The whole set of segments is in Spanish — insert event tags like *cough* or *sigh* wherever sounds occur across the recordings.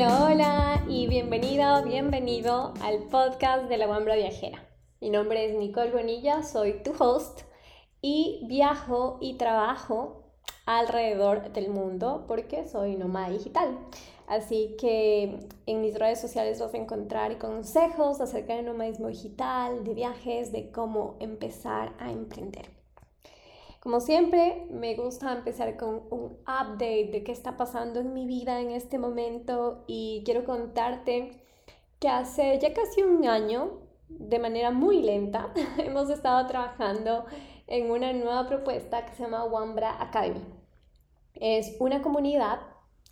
Hola, hola y bienvenida, bienvenido al podcast de la Wambra Viajera. Mi nombre es Nicole Bonilla, soy tu host y viajo y trabajo alrededor del mundo porque soy nómada digital. Así que en mis redes sociales vas a encontrar consejos acerca del nomadismo digital, de viajes, de cómo empezar a emprender. Como siempre, me gusta empezar con un update de qué está pasando en mi vida en este momento y quiero contarte que hace ya casi un año, de manera muy lenta, *laughs* hemos estado trabajando en una nueva propuesta que se llama Wambra Academy. Es una comunidad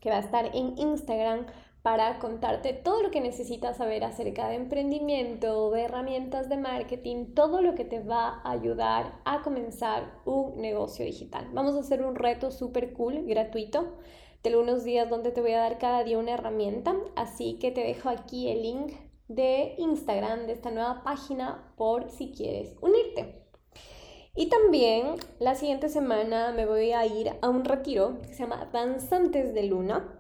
que va a estar en Instagram para contarte todo lo que necesitas saber acerca de emprendimiento, de herramientas de marketing, todo lo que te va a ayudar a comenzar un negocio digital. Vamos a hacer un reto súper cool, gratuito, de unos días donde te voy a dar cada día una herramienta, así que te dejo aquí el link de Instagram de esta nueva página por si quieres unirte. Y también la siguiente semana me voy a ir a un retiro que se llama Danzantes de Luna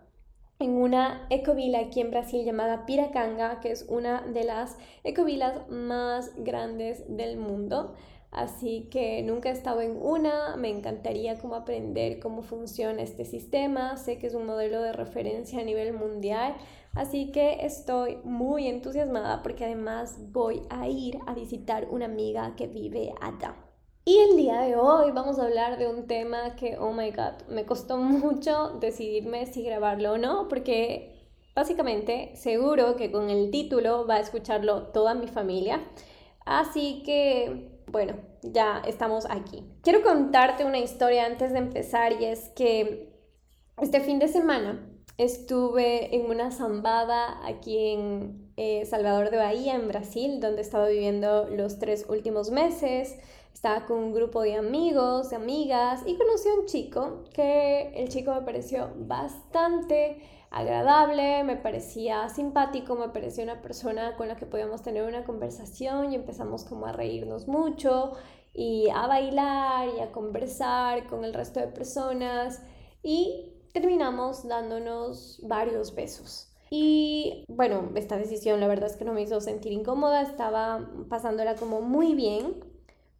en una ecovila aquí en Brasil llamada Piracanga, que es una de las ecovilas más grandes del mundo. Así que nunca he estado en una, me encantaría como aprender cómo funciona este sistema, sé que es un modelo de referencia a nivel mundial, así que estoy muy entusiasmada porque además voy a ir a visitar una amiga que vive allá. Y el día de hoy vamos a hablar de un tema que, oh my god, me costó mucho decidirme si grabarlo o no, porque básicamente seguro que con el título va a escucharlo toda mi familia. Así que, bueno, ya estamos aquí. Quiero contarte una historia antes de empezar y es que este fin de semana estuve en una zambada aquí en eh, Salvador de Bahía, en Brasil, donde estaba viviendo los tres últimos meses. Estaba con un grupo de amigos, de amigas y conocí a un chico que el chico me pareció bastante agradable, me parecía simpático, me parecía una persona con la que podíamos tener una conversación y empezamos como a reírnos mucho y a bailar y a conversar con el resto de personas y terminamos dándonos varios besos. Y bueno, esta decisión la verdad es que no me hizo sentir incómoda, estaba pasándola como muy bien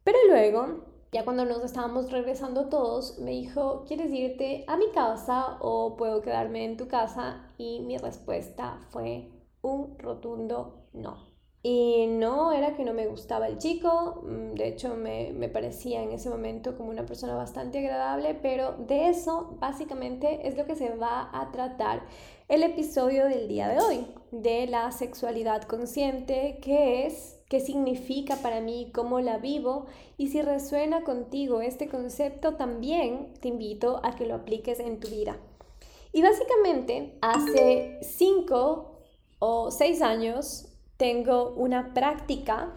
pero luego, ya cuando nos estábamos regresando todos, me dijo, ¿quieres irte a mi casa o puedo quedarme en tu casa? Y mi respuesta fue un rotundo no. Y no era que no me gustaba el chico, mm, de hecho me, me, parecía en ese momento como una persona bastante agradable, pero de eso básicamente es lo que se va a tratar el episodio del día de hoy, de la sexualidad consciente, que es qué significa para mí, cómo la vivo y si resuena contigo este concepto, también te invito a que lo apliques en tu vida. Y básicamente, hace cinco o seis años tengo una práctica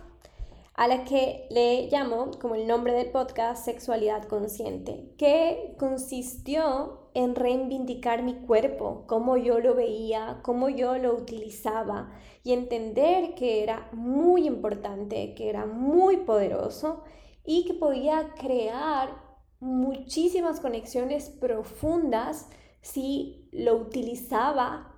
a la que le llamo, como el nombre del podcast, sexualidad consciente, que consistió en reivindicar mi cuerpo, cómo yo lo veía, cómo yo lo utilizaba y entender que era muy importante, que era muy poderoso y que podía crear muchísimas conexiones profundas si lo utilizaba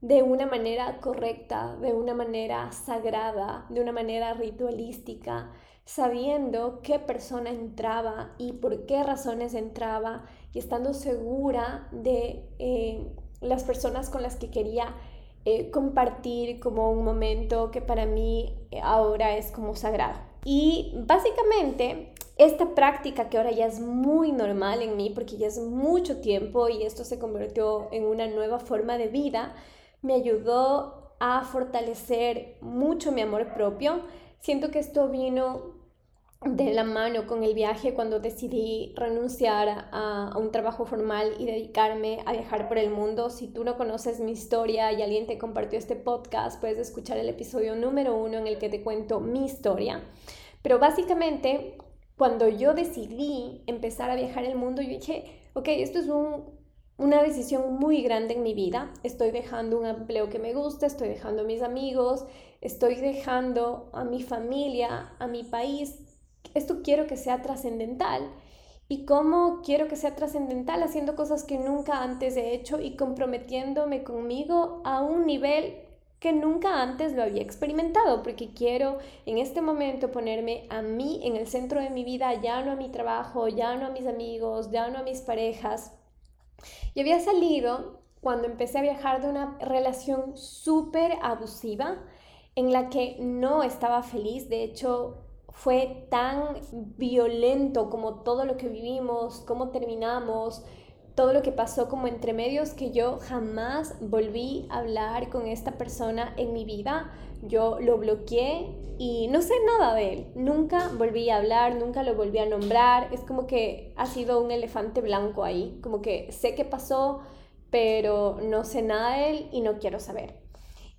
de una manera correcta, de una manera sagrada, de una manera ritualística, sabiendo qué persona entraba y por qué razones entraba y estando segura de eh, las personas con las que quería eh, compartir como un momento que para mí ahora es como sagrado. Y básicamente esta práctica que ahora ya es muy normal en mí porque ya es mucho tiempo y esto se convirtió en una nueva forma de vida, me ayudó a fortalecer mucho mi amor propio. Siento que esto vino de la mano con el viaje cuando decidí renunciar a, un trabajo formal y dedicarme a viajar por el mundo. Si tú no conoces mi historia y alguien te compartió este podcast, puedes escuchar el episodio número uno en el que te cuento mi historia. Pero básicamente, cuando yo decidí empezar a viajar el mundo, yo dije, ok, esto es un una decisión muy grande en mi vida. Estoy dejando un empleo que me gusta, estoy dejando a mis amigos, estoy dejando a mi familia, a mi país. Esto quiero que sea trascendental. y cómo quiero que sea trascendental haciendo cosas que nunca antes he hecho y comprometiéndome conmigo a un nivel que nunca antes lo había experimentado, porque quiero en este momento ponerme a mí en el centro de mi vida, ya no a mi trabajo, ya no a mis amigos, ya no a mis parejas. Y había salido cuando empecé a viajar de una relación súper abusiva en la que no estaba feliz, de hecho fue tan violento como todo lo que vivimos, cómo terminamos, todo lo que pasó como entre medios que yo jamás volví a hablar con esta persona en mi vida. Yo lo bloqueé y no sé nada de él. Nunca volví a hablar, nunca lo volví a nombrar. Es como que ha sido un elefante blanco ahí. Como que sé qué pasó, pero no sé nada de él y no quiero saber.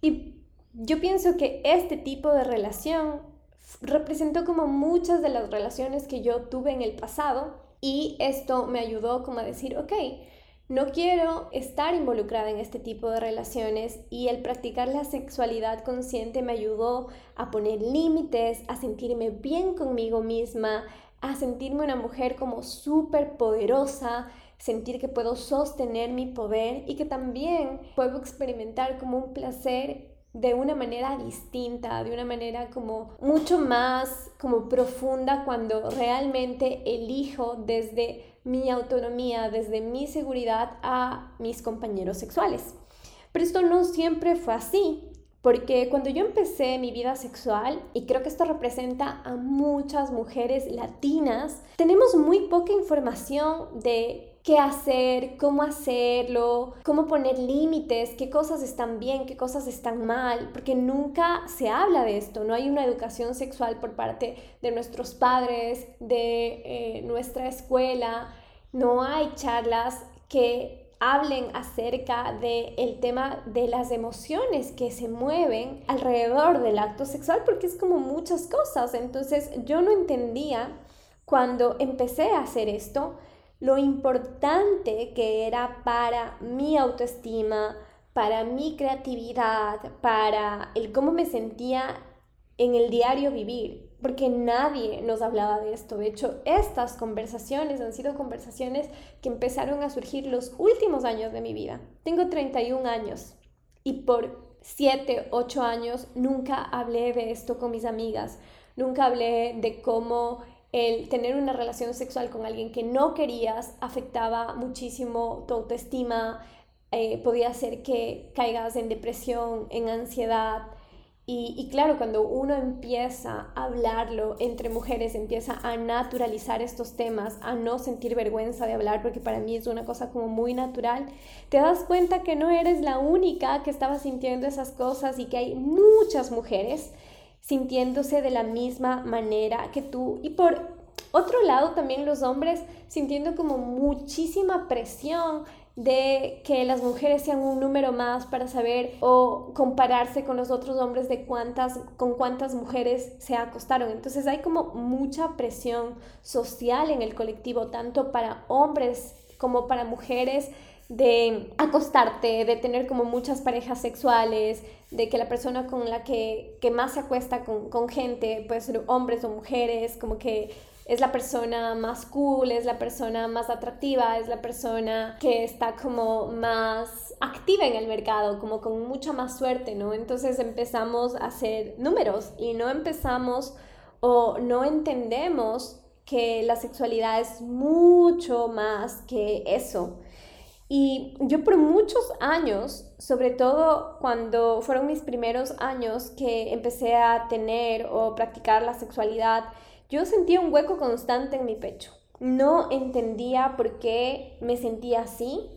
Y yo pienso que este tipo de relación representó como muchas de las relaciones que yo tuve en el pasado y esto me ayudó como a decir, ok, no quiero estar involucrada en este tipo de relaciones y el practicar la sexualidad consciente me ayudó a poner límites, a sentirme bien conmigo misma, a sentirme una mujer como súper poderosa, sentir que puedo sostener mi poder y que también puedo experimentar como un placer de una manera distinta, de una manera como mucho más como profunda cuando realmente elijo desde mi autonomía, desde mi seguridad a mis compañeros sexuales. Pero esto no siempre fue así, porque cuando yo empecé mi vida sexual, y creo que esto representa a muchas mujeres latinas, tenemos muy poca información de qué hacer, cómo hacerlo, cómo poner límites, qué cosas están bien, qué cosas están mal, porque nunca se habla de esto, no hay una educación sexual por parte de nuestros padres, de eh, nuestra escuela, no hay charlas que hablen acerca del el tema de las emociones que se mueven alrededor del acto sexual, porque es como muchas cosas. Entonces yo no entendía cuando empecé a hacer esto, lo importante que era para mi autoestima, para mi creatividad, para el cómo me sentía en el diario vivir, porque nadie nos hablaba de esto. De hecho, estas conversaciones han sido conversaciones que empezaron a surgir los últimos años de mi vida. Tengo 31 años y por 7, 8 años nunca hablé de esto con mis amigas, nunca hablé de cómo el tener una relación sexual con alguien que no querías afectaba muchísimo tu autoestima, eh, podía hacer que caigas en depresión, en ansiedad. Y, y, claro, cuando uno empieza a hablarlo entre mujeres, empieza a naturalizar estos temas, a no sentir vergüenza de hablar, porque para mí es una cosa como muy natural, te das cuenta que no eres la única que estaba sintiendo esas cosas y que hay muchas mujeres sintiéndose de la misma manera que tú. Y por otro lado, también los hombres sintiendo como muchísima presión de que las mujeres sean un número más para saber o compararse con los otros hombres de cuántas con cuántas mujeres se acostaron. Entonces hay como mucha presión social en el colectivo tanto para hombres como para mujeres de acostarte, de tener como muchas parejas sexuales, de que la persona con la que, más se acuesta con, con gente, puede ser hombres o mujeres, como que es la persona más cool, es la persona más atractiva, es la persona que está como más activa en el mercado, como con mucha más suerte, ¿no? Entonces empezamos a hacer números y no empezamos o no entendemos que la sexualidad es mucho más que eso. Y yo por muchos años, sobre todo cuando fueron mis primeros años que empecé a tener o practicar la sexualidad, yo sentía un hueco constante en mi pecho. No entendía por qué me sentía así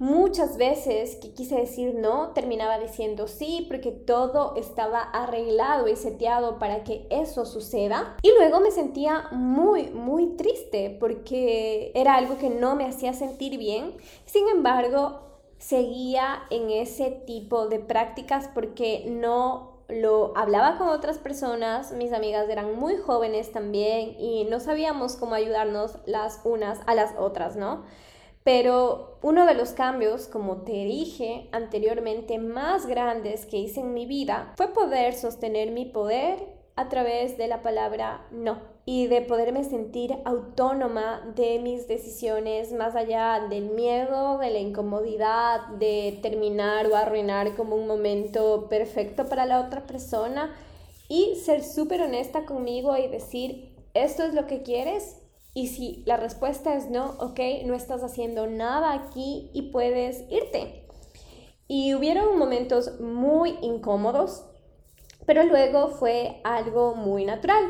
Muchas veces que quise decir no, terminaba diciendo sí, porque todo estaba arreglado y seteado para que eso suceda. Y luego me sentía muy, muy triste porque era algo que no me hacía sentir bien. Sin embargo, seguía en ese tipo de prácticas porque no lo hablaba con otras personas, mis amigas eran muy jóvenes también y no sabíamos cómo ayudarnos las unas a las otras, ¿no? Pero uno de los cambios, como te dije anteriormente, más grandes que hice en mi vida fue poder sostener mi poder a través de la palabra no y de poderme sentir autónoma de mis decisiones más allá del miedo, de la incomodidad, de terminar o arruinar como un momento perfecto para la otra persona y ser súper honesta conmigo y decir, esto es lo que quieres y si la respuesta es no, ok, no estás haciendo nada aquí y puedes irte. Y hubieron momentos muy incómodos pero luego fue algo muy natural.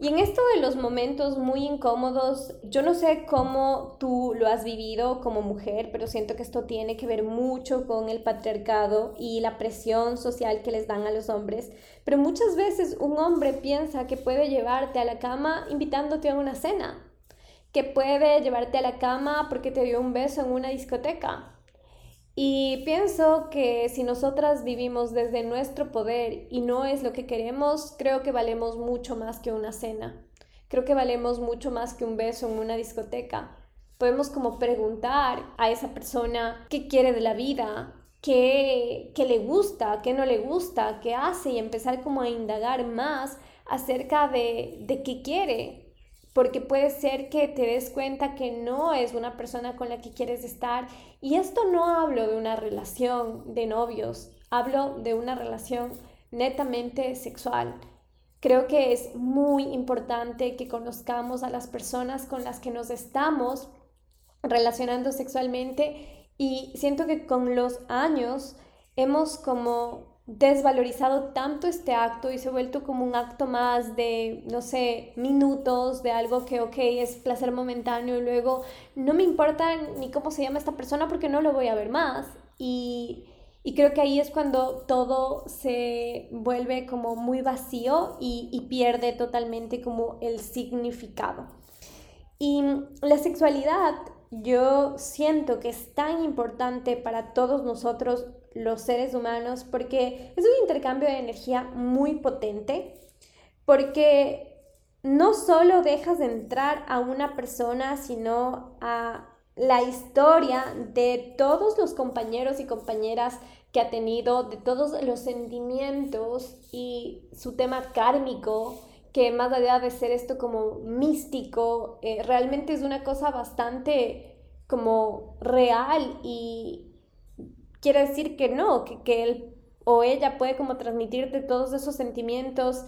Y en esto de los momentos muy incómodos, yo no sé cómo tú lo has vivido como mujer, pero siento que esto tiene que ver mucho con el patriarcado y la presión social que les dan a los hombres. Pero muchas veces un hombre piensa que puede llevarte a la cama invitándote a una cena, que puede llevarte a la cama porque te dio un beso en una discoteca, y pienso que si nosotras vivimos desde nuestro poder y no es lo que queremos, creo que valemos mucho más que una cena. Creo que valemos mucho más que un beso en una discoteca. Podemos como preguntar a esa persona qué quiere de la vida, qué, qué le gusta, qué no le gusta, qué hace y empezar como a indagar más acerca de, de qué quiere, porque puede ser que te des cuenta que no es una persona con la que quieres estar. Y esto no hablo de una relación de novios, hablo de una relación netamente sexual. Creo que es muy importante que conozcamos a las personas con las que nos estamos relacionando sexualmente y siento que con los años hemos como desvalorizado tanto este acto y se ha vuelto como un acto más de, no sé, minutos, de algo que, ok, es placer momentáneo y luego no me importa ni cómo se llama esta persona porque no lo voy a ver más. Y, y creo que ahí es cuando todo se vuelve como muy vacío y, y pierde totalmente como el significado. Y la sexualidad yo siento que es tan importante para todos nosotros los seres humanos porque es un intercambio de energía muy potente, porque no solo dejas de entrar a una persona, sino a la historia de todos los compañeros y compañeras que ha tenido, de todos los sentimientos y su tema kármico, que más allá de ser esto como místico, eh, realmente es una cosa bastante como real y, quiere decir que no, que, él o ella puede como transmitirte todos esos sentimientos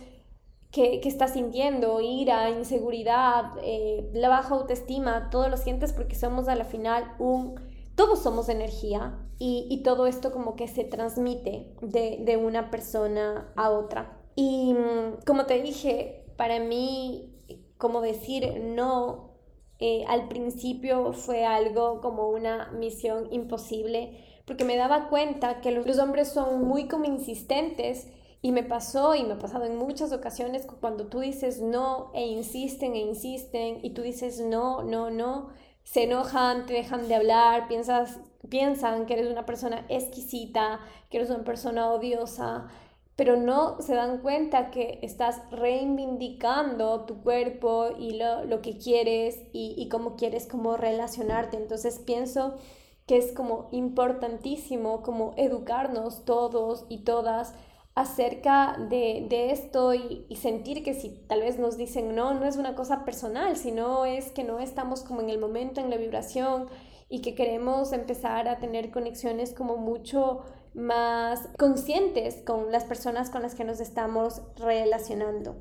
que, que estás sintiendo, ira, inseguridad, eh, la baja autoestima, todo lo sientes porque somos a la final un, todos somos energía y, y todo esto como que se transmite de, de una persona a otra. Y mm, como te dije, para mí, como decir no eh, al principio fue algo como una misión imposible porque me daba cuenta que los hombres son muy como insistentes y me pasó y me ha pasado en muchas ocasiones cuando tú dices no e insisten e insisten y tú dices no, no, no, se enojan, te dejan de hablar, piensas, piensan que eres una persona exquisita, que eres una persona odiosa, pero no se dan cuenta que estás reivindicando tu cuerpo y lo, lo que quieres y, y cómo quieres como relacionarte. Entonces pienso que es como importantísimo como educarnos todos y todas acerca de, esto y, y, sentir que si tal vez nos dicen no, no es una cosa personal, sino es que no estamos como en el momento, en la vibración y que queremos empezar a tener conexiones como mucho más conscientes con las personas con las que nos estamos relacionando.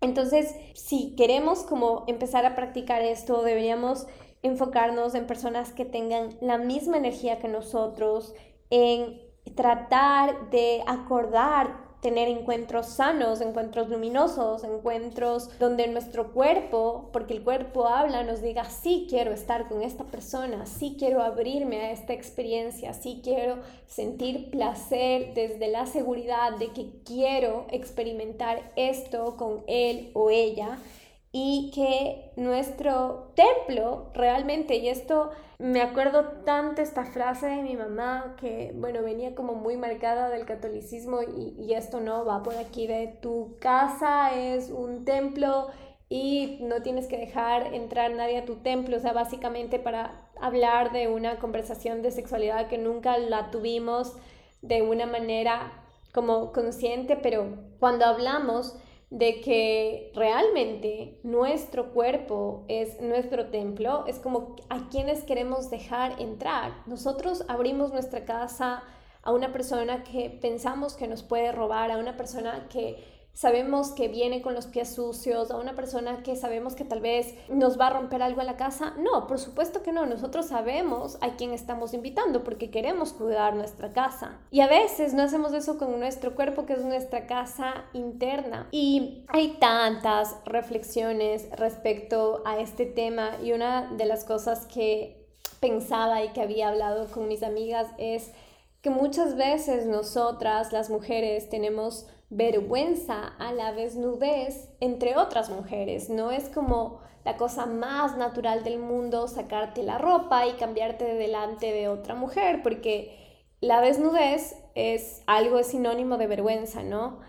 Entonces, si queremos como empezar a practicar esto, deberíamos enfocarnos en personas que tengan la misma energía que nosotros, en tratar de acordar tener encuentros sanos, encuentros luminosos, encuentros donde nuestro cuerpo, porque el cuerpo habla, nos diga, sí quiero estar con esta persona, sí quiero abrirme a esta experiencia, sí quiero sentir placer desde la seguridad de que quiero experimentar esto con él o ella y que nuestro templo realmente, y esto me acuerdo tanto esta frase de mi mamá que, bueno, venía como muy marcada del catolicismo y, y esto no va por aquí de tu casa es un templo y no tienes que dejar entrar nadie a tu templo, o sea, básicamente para hablar de una conversación de sexualidad que nunca la tuvimos de una manera como consciente, pero cuando hablamos de que realmente nuestro cuerpo es nuestro templo, es como a quienes queremos dejar entrar. Nosotros abrimos nuestra casa a una persona que pensamos que nos puede robar, a una persona que sabemos que viene con los pies sucios, a una persona que sabemos que tal vez nos va a romper algo en la casa. No, por supuesto que no. Nosotros sabemos a quién estamos invitando porque queremos cuidar nuestra casa. Y a veces no hacemos eso con nuestro cuerpo, que es nuestra casa interna. Y hay tantas reflexiones respecto a este tema y una de las cosas que pensaba y que había hablado con mis amigas es que muchas veces nosotras, las mujeres, tenemos vergüenza a la desnudez entre otras mujeres. No es como la cosa más natural del mundo sacarte la ropa y cambiarte de delante de otra mujer, porque la desnudez es algo sinónimo de vergüenza, ¿no?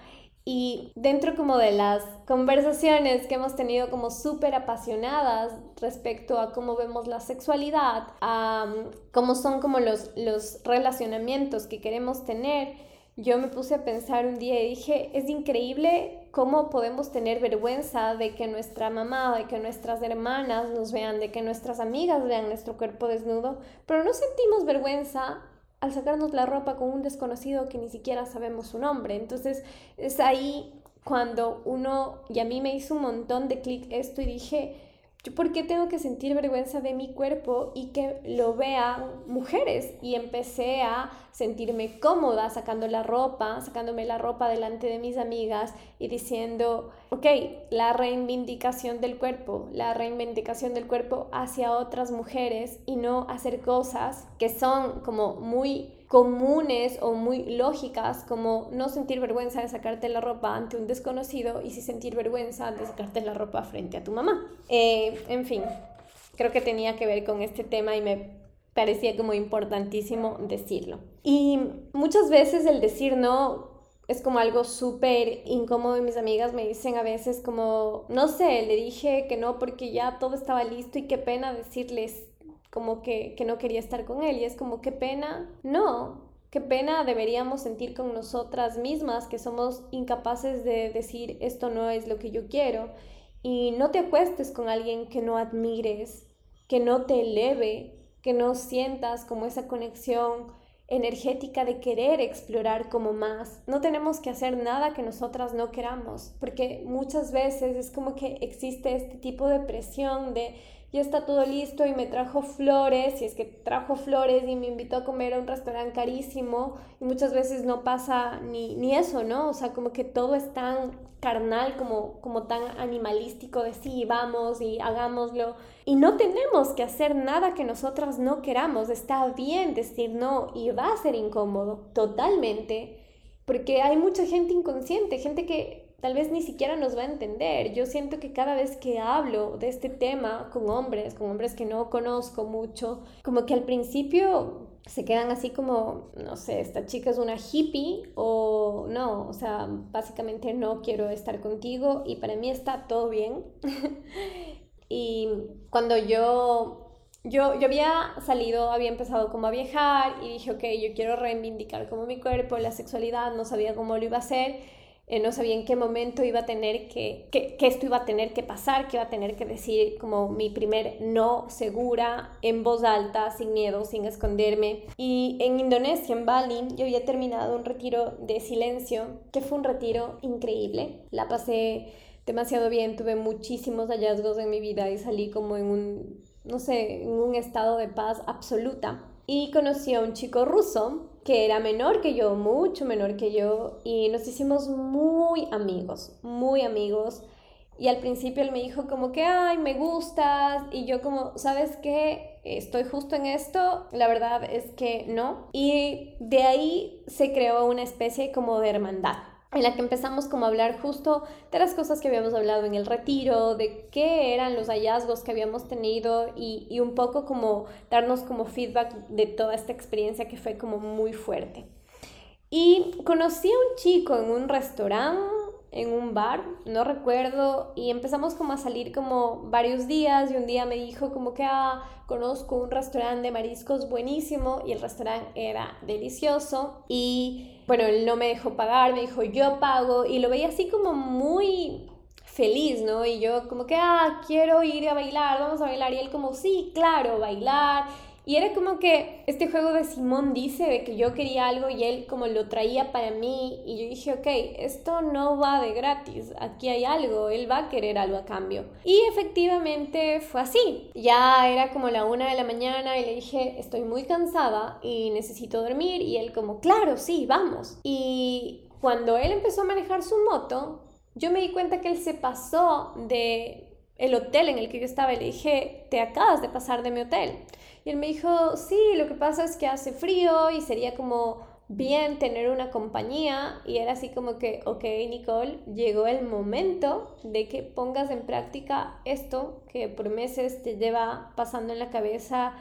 Y dentro como de las conversaciones que hemos tenido como súper apasionadas respecto a cómo vemos la sexualidad, a cómo son como los, los relacionamientos que queremos tener, yo me puse a pensar un día y dije, es increíble cómo podemos tener vergüenza de que nuestra mamá, de que nuestras hermanas nos vean, de que nuestras amigas vean nuestro cuerpo desnudo, pero no sentimos vergüenza al sacarnos la ropa con un desconocido que ni siquiera sabemos su nombre. Entonces es ahí cuando uno, y a mí me hizo un montón de clic esto y dije, ¿Yo por qué tengo que sentir vergüenza de mi cuerpo y que lo vean mujeres? Y empecé a sentirme cómoda sacando la ropa, sacándome la ropa delante de mis amigas y diciendo, ok, la reivindicación del cuerpo, la reivindicación del cuerpo hacia otras mujeres y no hacer cosas que son como muy comunes o muy lógicas como no sentir vergüenza de sacarte la ropa ante un desconocido y sí sentir vergüenza de sacarte la ropa frente a tu mamá. Eh, en fin, creo que tenía que ver con este tema y me parecía como importantísimo decirlo. Y muchas veces el decir no es como algo súper incómodo mis amigas me dicen a veces como, no sé, le dije que no porque ya todo estaba listo y qué pena decirles como que, que no quería estar con él y es como, qué pena, no, qué pena deberíamos sentir con nosotras mismas que somos incapaces de decir esto no es lo que yo quiero y no te acuestes con alguien que no admires, que no te eleve, que no sientas como esa conexión energética de querer explorar como más. No tenemos que hacer nada que nosotras no queramos, porque muchas veces es como que existe este tipo de presión de ya está todo listo y me trajo flores, y es que trajo flores y me invitó a comer a un restaurante carísimo, y muchas veces no pasa ni, ni eso, ¿no? O sea, como que todo es tan carnal, como, como tan animalístico de sí, vamos y hagámoslo. Y no tenemos que hacer nada que nosotras no queramos, está bien decir no y va a ser incómodo, totalmente, porque hay mucha gente inconsciente, gente que tal vez ni siquiera nos va a entender. Yo siento que cada vez que hablo de este tema con hombres, con hombres que no conozco mucho, como que al principio se quedan así como, no sé, esta chica es una hippie o no, o sea, básicamente no quiero estar contigo y para mí está todo bien. *laughs* y cuando yo yo, yo había salido, había empezado como a viajar y dije, ok, yo quiero reivindicar como mi cuerpo, la sexualidad, no sabía cómo lo iba a hacer eh, no sabía en qué momento iba a tener que, que, esto iba a tener que pasar, que iba a tener que decir como mi primer no segura, en voz alta, sin miedo, sin esconderme. Y en Indonesia, en Bali, yo había terminado un retiro de silencio, que fue un retiro increíble. La pasé demasiado bien, tuve muchísimos hallazgos en mi vida y salí como en un, no sé, en un estado de paz absoluta. Y conocí a un chico ruso que era menor que yo, mucho menor que yo, y nos hicimos muy amigos, muy amigos. Y al principio él me dijo como que, ay, me gustas, y yo como, ¿sabes qué? Estoy justo en esto, la verdad es que no. Y de ahí se creó una especie como de hermandad en la que empezamos como a hablar justo de las cosas que habíamos hablado en el retiro, de qué eran los hallazgos que habíamos tenido y, y, un poco como darnos como feedback de toda esta experiencia que fue como muy fuerte. Y conocí a un chico en un restaurante en un bar, no recuerdo, y empezamos como a salir como varios días y un día me dijo como que, ah, conozco un restaurante de mariscos buenísimo y el restaurante era delicioso y bueno, él no me dejó pagar, me dijo yo pago y lo veía así como muy feliz, ¿no? Y yo como que, ah, quiero ir a bailar, vamos a bailar y él como, sí, claro, bailar y era como que este juego de Simón dice de que yo quería algo y él como lo traía para mí y yo dije, ok, esto no va de gratis, aquí hay algo, él va a querer algo a cambio. Y efectivamente fue así. Ya era como la una de la mañana y le dije, estoy muy cansada y necesito dormir y él como, claro, sí, vamos. Y cuando él empezó a manejar su moto, yo me di cuenta que él se pasó de el hotel en el que yo estaba y le dije, te acabas de pasar de mi hotel. Y él me dijo, sí, lo que pasa es que hace frío y sería como bien tener una compañía. Y era así como que, ok, Nicole, llegó el momento de que pongas en práctica esto que por meses te lleva pasando en la cabeza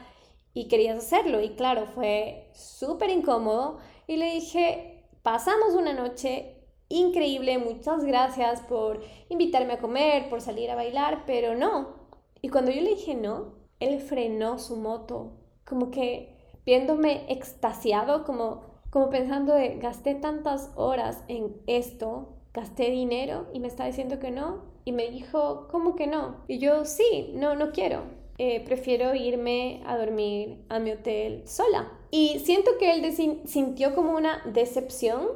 y querías hacerlo. Y claro, fue súper incómodo. Y le dije, pasamos una noche increíble, muchas gracias por invitarme a comer, por salir a bailar, pero no. Y cuando yo le dije no, él frenó su moto, como que viéndome extasiado, como, como pensando de, gasté tantas horas en esto, gasté dinero y me está diciendo que no. Y me dijo, ¿cómo que no? Y yo, sí, no, no quiero. Eh, prefiero irme a dormir a mi hotel sola. Y siento que él sintió como una decepción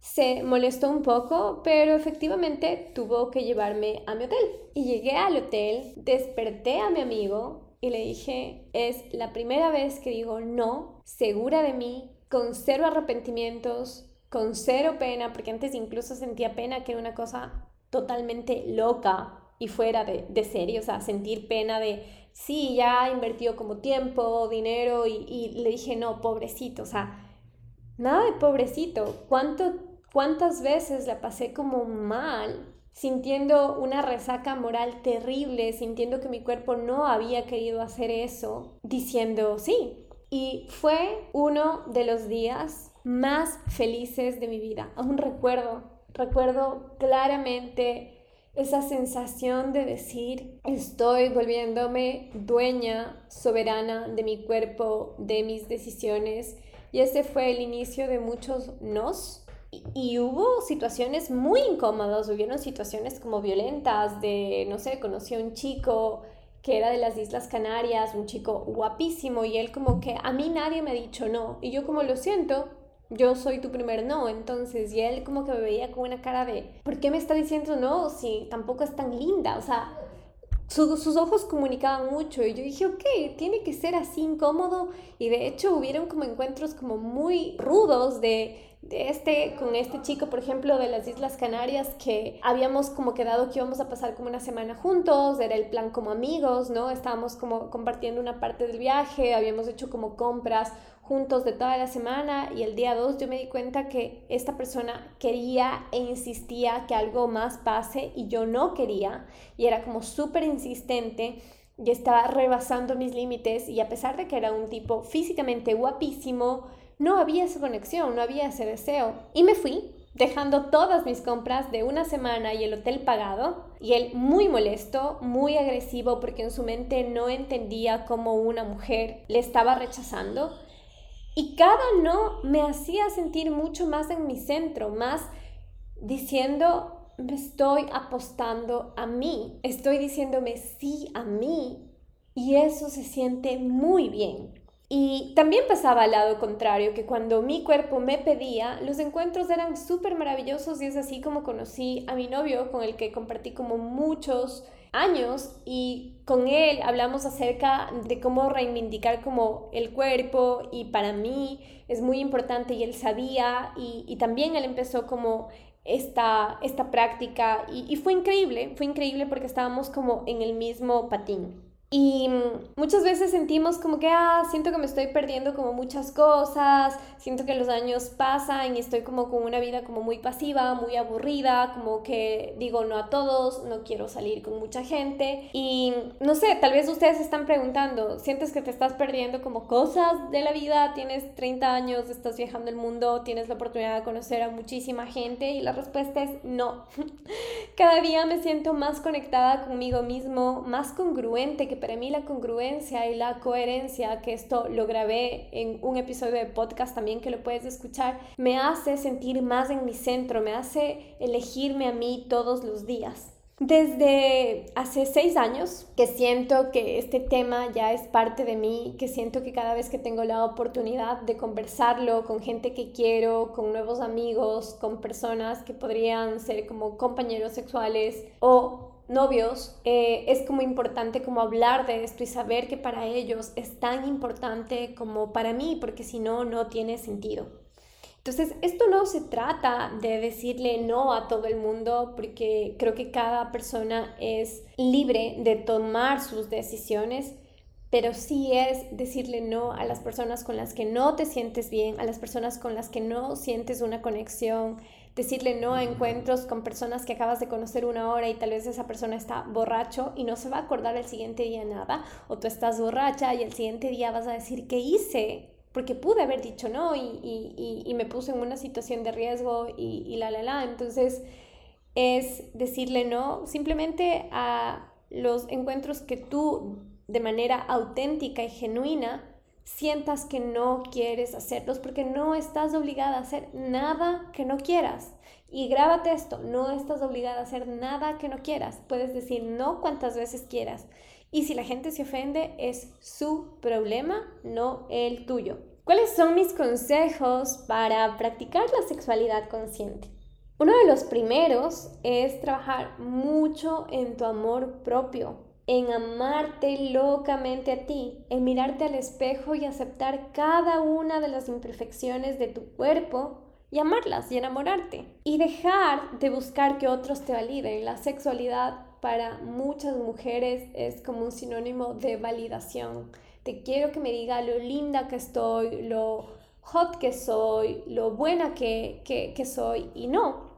se molestó un poco, pero efectivamente tuvo que llevarme a mi hotel. Y llegué al hotel, desperté a mi amigo y le dije, es la primera vez que digo no, segura de mí, con cero arrepentimientos, con cero pena, porque antes incluso sentía pena que era una cosa totalmente loca y fuera de, de serie, o sea, sentir pena de, sí, ya invertido como tiempo, dinero y, y le dije, no, pobrecito, o sea, nada de pobrecito, ¿cuánto, ¿cuántas veces la pasé como mal sintiendo una resaca moral terrible, sintiendo que mi cuerpo no había querido hacer eso, diciendo sí. Y fue uno de los días más felices de mi vida. Aún recuerdo, recuerdo claramente esa sensación de decir, estoy volviéndome dueña, soberana de mi cuerpo, de mis decisiones. Y ese fue el inicio de muchos nos y, hubo situaciones muy incómodas, hubieron situaciones como violentas, de, no sé, conocí a un chico que era de las Islas Canarias, un chico guapísimo, y él como que a mí nadie me ha dicho no, y yo como lo siento, yo soy tu primer no, entonces, y él como que me veía con una cara de, ¿por qué me está diciendo no si tampoco es tan linda? O sea, sus ojos comunicaban mucho y yo dije, ok, tiene que ser así incómodo y de hecho hubieron como encuentros como muy rudos de de este, con este chico, por ejemplo, de las Islas Canarias, que habíamos como quedado que íbamos a pasar como una semana juntos, era el plan como amigos, ¿no? Estábamos como compartiendo una parte del viaje, habíamos hecho como compras juntos de toda la semana y el día 2 yo me di cuenta que esta persona quería e insistía que algo más pase y yo no quería y era como súper insistente y estaba rebasando mis límites y a pesar de que era un tipo físicamente guapísimo, no había esa conexión, no había ese deseo. Y me fui, dejando todas mis compras de una semana y el hotel pagado. Y él muy molesto, muy agresivo, porque en su mente no entendía cómo una mujer le estaba rechazando. Y cada no me hacía sentir mucho más en mi centro, más diciendo, me estoy apostando a mí, estoy diciéndome sí a mí. Y eso se siente muy bien. Y también pasaba al lado contrario, que cuando mi cuerpo me pedía, los encuentros eran súper maravillosos y es así como conocí a mi novio con el que compartí como muchos años y con él hablamos acerca de cómo reivindicar como el cuerpo y para mí es muy importante y él sabía y, también él empezó como esta, esta práctica y, y fue increíble, fue increíble porque estábamos como en el mismo patín. Y muchas veces sentimos como que, ah, siento que me estoy perdiendo como muchas cosas, siento que los años pasan y estoy como con una vida como muy pasiva, muy aburrida, como que digo no a todos, no quiero salir con mucha gente. Y no sé, tal vez ustedes se están preguntando, ¿sientes que te estás perdiendo como cosas de la vida? Tienes 30 años, estás viajando el mundo, tienes la oportunidad de conocer a muchísima gente y la respuesta es no. *laughs* Cada día me siento más conectada conmigo mismo, más congruente para mí la congruencia y la coherencia, que esto lo grabé en un episodio de podcast también que lo puedes escuchar, me hace sentir más en mi centro, me hace elegirme a mí todos los días. Desde hace seis años que siento que este tema ya es parte de mí, que siento que cada vez que tengo la oportunidad de conversarlo con gente que quiero, con nuevos amigos, con personas que podrían ser como compañeros sexuales o novios, eh, es como importante como hablar de esto y saber que para ellos es tan importante como para mí, porque si no, no tiene sentido. Entonces, esto no se trata de decirle no a todo el mundo, porque creo que cada persona es libre de tomar sus decisiones, pero sí es decirle no a las personas con las que no te sientes bien, a las personas con las que no sientes una conexión, decirle no a encuentros con personas que acabas de conocer una hora y tal vez esa persona está borracho y no se va a acordar el siguiente día nada, o tú estás borracha y el siguiente día vas a decir, ¿qué hice? Porque pude haber dicho no y, me puse en una situación de riesgo y, y la, la, la. Entonces es decirle no simplemente a los encuentros que tú de manera auténtica y genuina sientas que no quieres hacerlos porque no estás obligada a hacer nada que no quieras. Y grábate esto, no estás obligada a hacer nada que no quieras. Puedes decir no cuantas veces quieras. Y si la gente se ofende, es su problema, no el tuyo. ¿Cuáles son mis consejos para practicar la sexualidad consciente? Uno de los primeros es trabajar mucho en tu amor propio en amarte locamente a ti, en mirarte al espejo y aceptar cada una de las imperfecciones de tu cuerpo y amarlas y enamorarte. Y dejar de buscar que otros te validen. La sexualidad para muchas mujeres es como un sinónimo de validación. Te quiero que me diga lo linda que estoy, lo hot que soy, lo buena que, que, soy. Y no,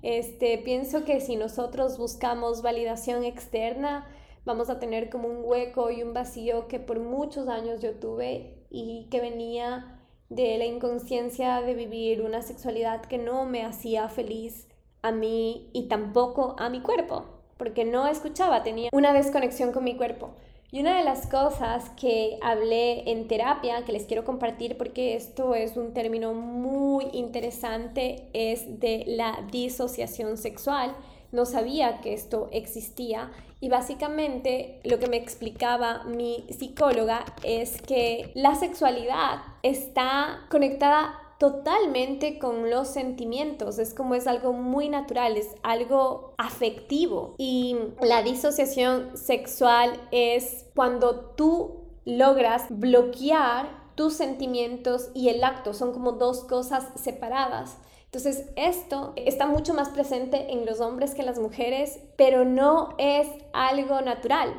este, pienso que si nosotros buscamos validación externa, vamos a tener como un hueco y un vacío que por muchos años yo tuve y que venía de la inconsciencia de vivir una sexualidad que no me hacía feliz a mí y tampoco a mi cuerpo, porque no escuchaba, tenía una desconexión con mi cuerpo. Y una de las cosas que hablé en terapia, que les quiero compartir porque esto es un término muy interesante, es de la disociación sexual. No sabía que esto existía y básicamente lo que me explicaba mi psicóloga es que la sexualidad está conectada totalmente con los sentimientos, es como es algo muy natural, es algo afectivo. Y la disociación sexual es cuando tú logras bloquear tus sentimientos y el acto, son como dos cosas separadas. Entonces, esto está mucho más presente en los hombres que en las mujeres, pero no es algo natural.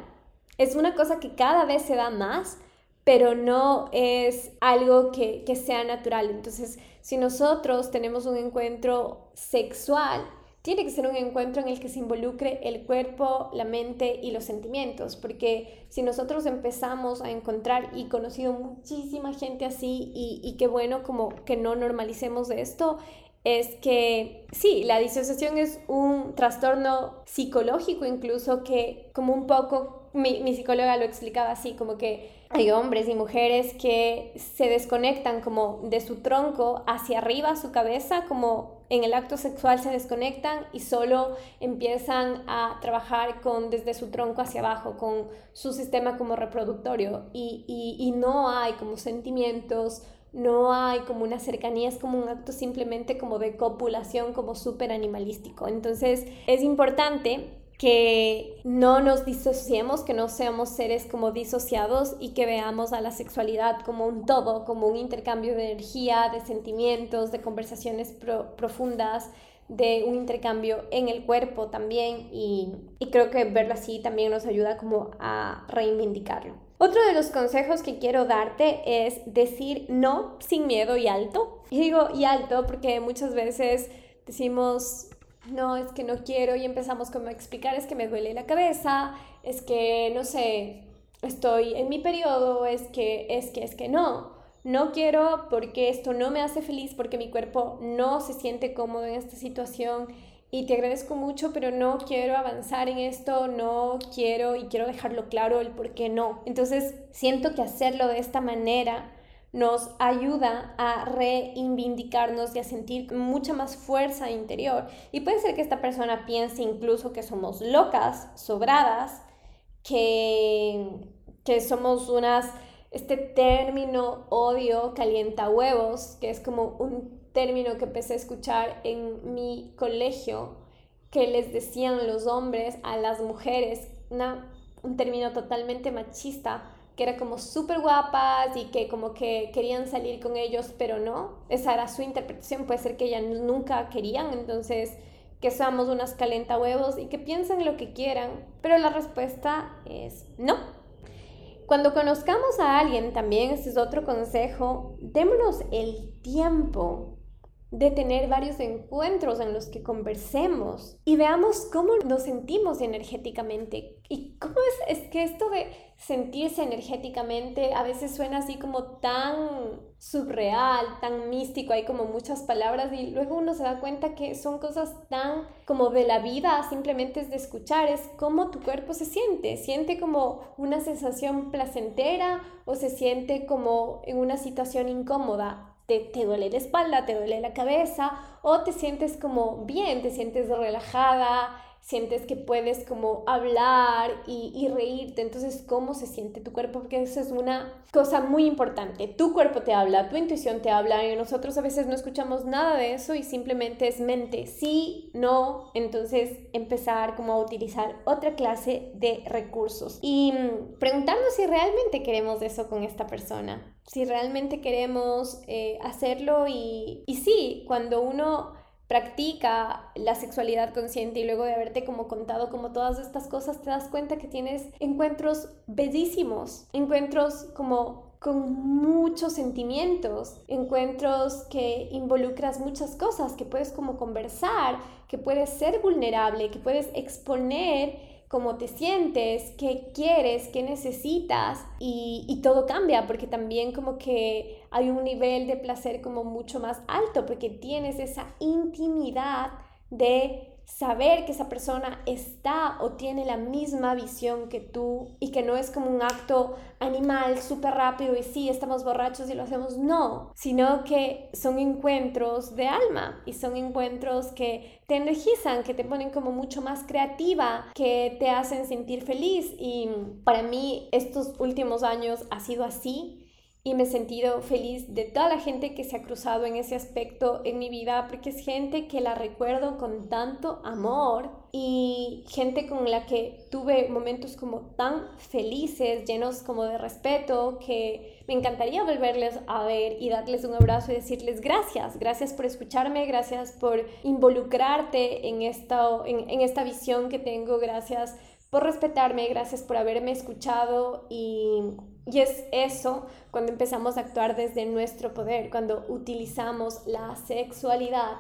Es una cosa que cada vez se da más, pero no es algo que, que sea natural. Entonces, si nosotros tenemos un encuentro sexual, tiene que ser un encuentro en el que se involucre el cuerpo, la mente y los sentimientos, porque si nosotros empezamos a encontrar y conocido muchísima gente así y, y qué bueno como que no normalicemos esto, es que sí, la disociación es un trastorno psicológico incluso que como un poco, mi, psicóloga lo explicaba así, como que hay hombres y mujeres que se desconectan como de su tronco hacia arriba, su cabeza, como en el acto sexual se desconectan y solo empiezan a trabajar con desde su tronco hacia abajo, con su sistema como reproductorio. Y, y no hay como sentimientos, no hay como una cercanía, es como un acto simplemente como de copulación, como súper animalístico. Entonces es importante que no nos disociemos, que no seamos seres como disociados y que veamos a la sexualidad como un todo, como un intercambio de energía, de sentimientos, de conversaciones profundas, de un intercambio en el cuerpo también y, y creo que verlo así también nos ayuda como a reivindicarlo. Otro de los consejos que quiero darte es decir no sin miedo y alto. Y digo y alto porque muchas veces decimos no, es que no quiero y empezamos como a explicar, es que me duele la cabeza, es que no sé, estoy en mi periodo, es que, es que, es que no. No quiero porque esto no me hace feliz, porque mi cuerpo no se siente cómodo en esta situación y te agradezco mucho, pero no quiero avanzar en esto, no quiero y quiero dejarlo claro el por qué no. Entonces siento que hacerlo de esta manera nos ayuda a reivindicarnos y a sentir mucha más fuerza interior. Y puede ser que esta persona piense incluso que somos locas, sobradas, que, que somos unas, este término odio calienta huevos, que es como un término que empecé a escuchar en mi colegio, que les decían los hombres a las mujeres, un término totalmente machista, que era como súper guapas y que como que querían salir con ellos, pero no. Esa era su interpretación, puede ser que ellas nunca querían, entonces que somos unas calenta huevos y que piensen lo que quieran, pero la respuesta es no. Cuando conozcamos a alguien, también este es otro consejo, démonos el tiempo de tener varios encuentros en los que conversemos y veamos cómo nos sentimos energéticamente. Y cómo es, es que esto de sentirse energéticamente a veces suena así como tan surreal, tan místico, hay como muchas palabras y luego uno se da cuenta que son cosas tan como de la vida, simplemente es de escuchar, es cómo tu cuerpo se siente, siente como una sensación placentera o se siente como en una situación incómoda te, duele la espalda, te duele la cabeza o te sientes como bien, te sientes relajada, sientes que puedes como hablar y, reírte. Entonces, ¿cómo se siente tu cuerpo? Porque eso es una cosa muy importante. Tu cuerpo te habla, tu intuición te habla y nosotros a veces no escuchamos nada de eso y simplemente es mente. Sí, no. Entonces, empezar como a utilizar otra clase de recursos y mm, preguntarnos si realmente queremos eso con esta persona. Si realmente queremos eh, hacerlo y, y sí, cuando uno practica la sexualidad consciente y luego de haberte como contado como todas estas cosas te das cuenta que tienes encuentros bellísimos, encuentros como con muchos sentimientos, encuentros que involucras muchas cosas, que puedes como conversar, que puedes ser vulnerable, que puedes exponer cómo te sientes, qué quieres, qué necesitas y, y, todo cambia porque también como que hay un nivel de placer como mucho más alto porque tienes esa intimidad de saber que esa persona está o tiene la misma visión que tú y que no es como un acto animal súper rápido y sí, estamos borrachos y lo hacemos, no, sino que son encuentros de alma y son encuentros que te energizan, que te ponen como mucho más creativa, que te hacen sentir feliz y para mí estos últimos años ha sido así y me he sentido feliz de toda la gente que se ha cruzado en ese aspecto en mi vida, porque es gente que la recuerdo con tanto amor y gente con la que tuve momentos como tan felices, llenos como de respeto, que me encantaría volverles a ver y darles un abrazo y decirles gracias, gracias por escucharme, gracias por involucrarte en esta, en, en esta visión que tengo, gracias por respetarme, gracias por haberme escuchado y y es eso cuando empezamos a actuar desde nuestro poder, cuando utilizamos la sexualidad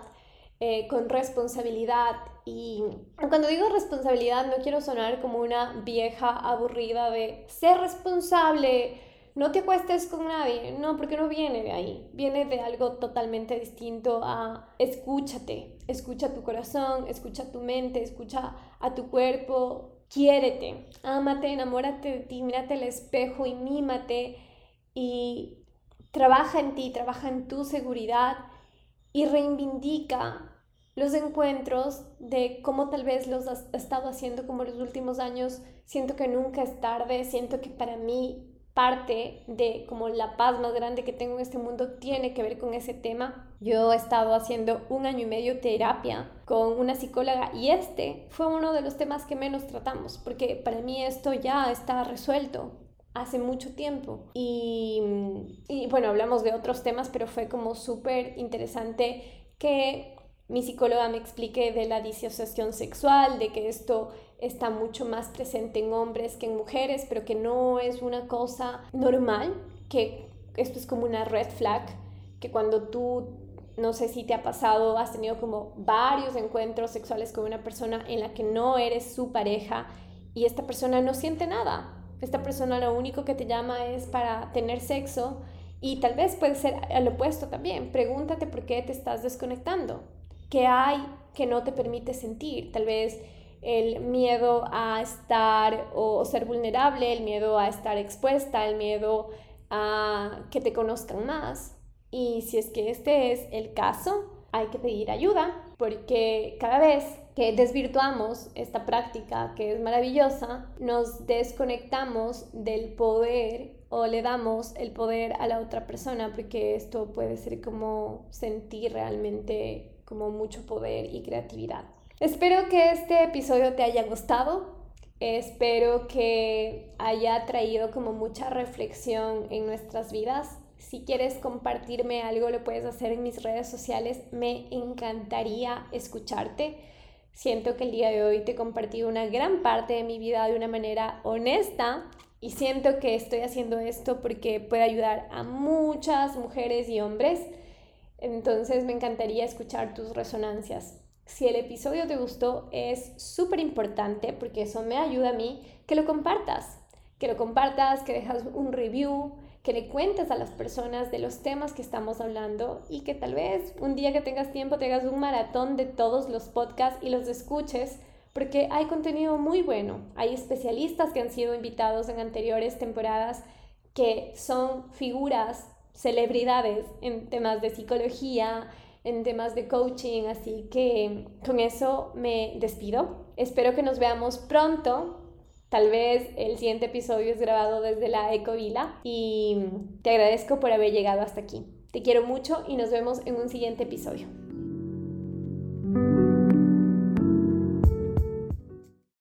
eh, con responsabilidad. Y cuando digo responsabilidad no quiero sonar como una vieja aburrida de ser responsable, no te acuestes con nadie, no, porque no viene de ahí, viene de algo totalmente distinto a escúchate, escucha tu corazón, escucha tu mente, escucha a tu cuerpo, quiérete, ámate, enamórate de ti, mírate al espejo y mímate y trabaja en ti, trabaja en tu seguridad y reivindica los encuentros de cómo tal vez los has estado haciendo como los últimos años. Siento que nunca es tarde, siento que para mí parte de como la paz más grande que tengo en este mundo tiene que ver con ese tema. Yo he estado haciendo un año y medio terapia con una psicóloga y este fue uno de los temas que menos tratamos porque para mí esto ya está resuelto hace mucho tiempo y, y bueno hablamos de otros temas pero fue como súper interesante que mi psicóloga me explique de la disociación sexual, de que esto está mucho más presente en hombres que en mujeres, pero que no es una cosa normal, que esto es como una red flag, que cuando tú, no sé si te ha pasado, has tenido como varios encuentros sexuales con una persona en la que no eres su pareja y esta persona no siente nada. Esta persona lo único que te llama es para tener sexo y tal vez puede ser al opuesto también. Pregúntate por qué te estás desconectando. ¿Qué hay que no te permite sentir? Tal vez el miedo a estar o ser vulnerable, el miedo a estar expuesta, el miedo a que te conozcan más. Y si es que este es el caso, hay que pedir ayuda porque cada vez que desvirtuamos esta práctica que es maravillosa, nos desconectamos del poder o le damos el poder a la otra persona porque esto puede ser como sentir realmente como mucho poder y creatividad. Espero que este episodio te haya gustado. Espero que haya traído como mucha reflexión en nuestras vidas. Si quieres compartirme algo, lo puedes hacer en mis redes sociales. Me encantaría escucharte. Siento que el día de hoy te he compartido una gran parte de mi vida de una manera honesta y siento que estoy haciendo esto porque puede ayudar a muchas mujeres y hombres. Entonces me encantaría escuchar tus resonancias. Si el episodio te gustó, es súper importante porque eso me ayuda a mí que lo compartas. Que lo compartas, que dejas un review, que le cuentes a las personas de los temas que estamos hablando y que tal vez un día que tengas tiempo te hagas un maratón de todos los podcasts y los escuches porque hay contenido muy bueno. Hay especialistas que han sido invitados en anteriores temporadas que son figuras, celebridades en temas de psicología, en temas de coaching, así que con eso me despido. Espero que nos veamos pronto. Tal vez el siguiente episodio es grabado desde la Ecovila y te agradezco por haber llegado hasta aquí. Te quiero mucho y nos vemos en un siguiente episodio.